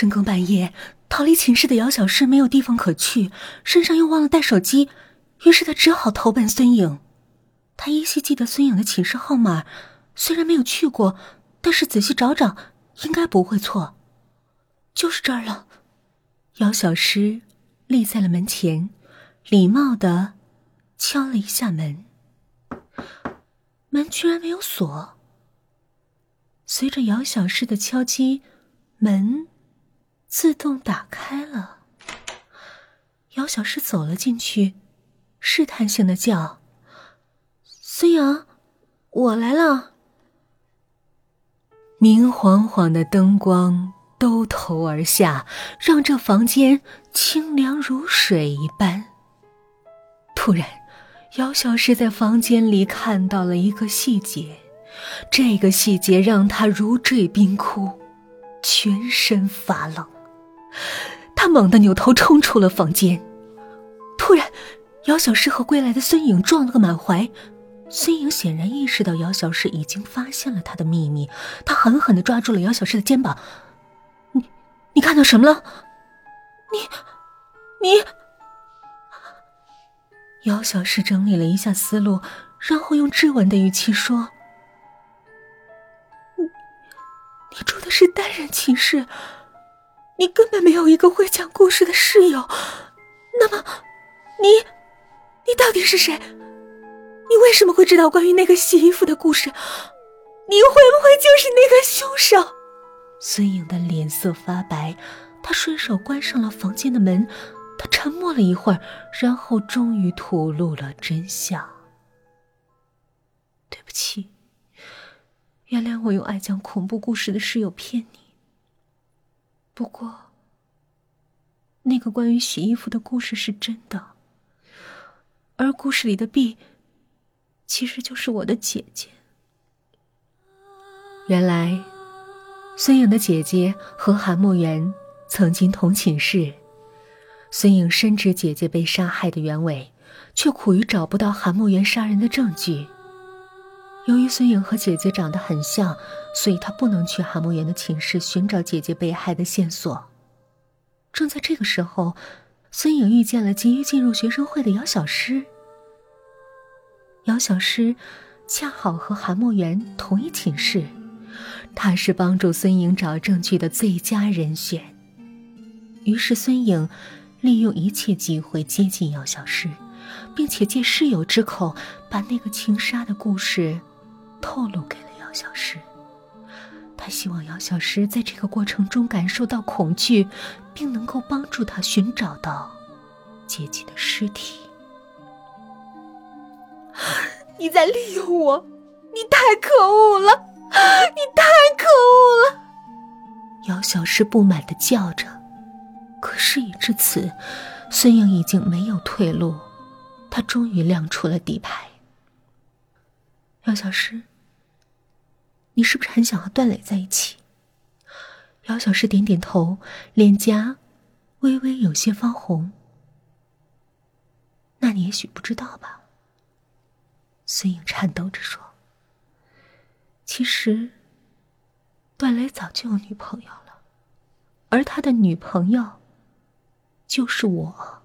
深更半夜逃离寝室的姚小诗没有地方可去，身上又忘了带手机，于是他只好投奔孙颖。他依稀记得孙颖的寝室号码，虽然没有去过，但是仔细找找，应该不会错。就是这儿了。姚小诗立在了门前，礼貌的敲了一下门，门居然没有锁。随着姚小诗的敲击，门自动打开了。姚小诗走了进去，试探性的叫：“孙杨，我来了。”明晃晃的灯光兜头而下，让这房间清凉如水一般。突然，姚小诗在房间里看到了一个细节。这个细节让他如坠冰窟，全身发冷。他猛地扭头冲出了房间。突然，姚小诗和归来的孙颖撞了个满怀。孙颖显然意识到姚小诗已经发现了他的秘密，他狠狠的抓住了姚小诗的肩膀：“你，你看到什么了？你，你……”姚小诗整理了一下思路，然后用质问的语气说。你住的是单人寝室，你根本没有一个会讲故事的室友。那么，你，你到底是谁？你为什么会知道关于那个洗衣服的故事？你会不会就是那个凶手？孙颖的脸色发白，他顺手关上了房间的门。他沉默了一会儿，然后终于吐露了真相。对不起。原谅我用爱讲恐怖故事的室友骗你。不过，那个关于洗衣服的故事是真的，而故事里的 B，其实就是我的姐姐。原来，孙颖的姐姐和韩慕言曾经同寝室。孙颖深知姐姐被杀害的原委，却苦于找不到韩慕言杀人的证据。由于孙颖和姐姐长得很像，所以她不能去韩慕言的寝室寻找姐姐被害的线索。正在这个时候，孙颖遇见了急于进入学生会的姚小诗。姚小诗恰好和韩慕言同一寝室，她是帮助孙颖找证据的最佳人选。于是，孙颖利用一切机会接近姚小诗，并且借室友之口把那个情杀的故事。透露给了姚小诗，他希望姚小诗在这个过程中感受到恐惧，并能够帮助他寻找到姐姐的尸体。你在利用我，你太可恶了，你太可恶了！姚小诗不满的叫着。可事已至此，孙颖已经没有退路，他终于亮出了底牌。姚小诗。你是不是很想和段磊在一起？姚小诗点点头，脸颊微微有些发红。那你也许不知道吧？孙颖颤抖着说：“其实，段磊早就有女朋友了，而他的女朋友就是我。”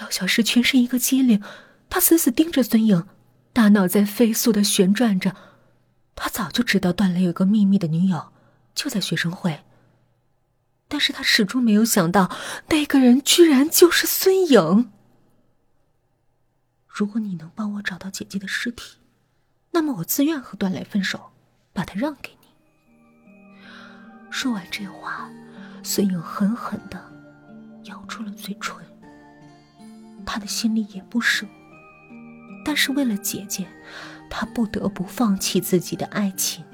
姚小诗全身一个机灵，他死死盯着孙颖，大脑在飞速的旋转着。他早就知道段磊有个秘密的女友，就在学生会。但是他始终没有想到，那个人居然就是孙颖。如果你能帮我找到姐姐的尸体，那么我自愿和段磊分手，把他让给你。说完这话，孙颖狠狠的咬住了嘴唇。他的心里也不舍，但是为了姐姐。他不得不放弃自己的爱情。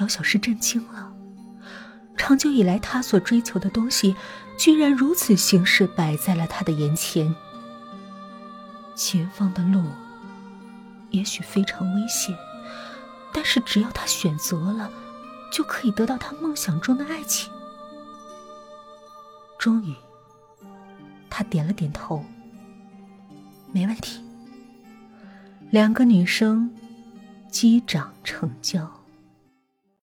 姚小诗震惊了，长久以来他所追求的东西，居然如此形式摆在了他的眼前。前方的路也许非常危险，但是只要他选择了，就可以得到他梦想中的爱情。终于，他点了点头，没问题。两个女生击掌成交。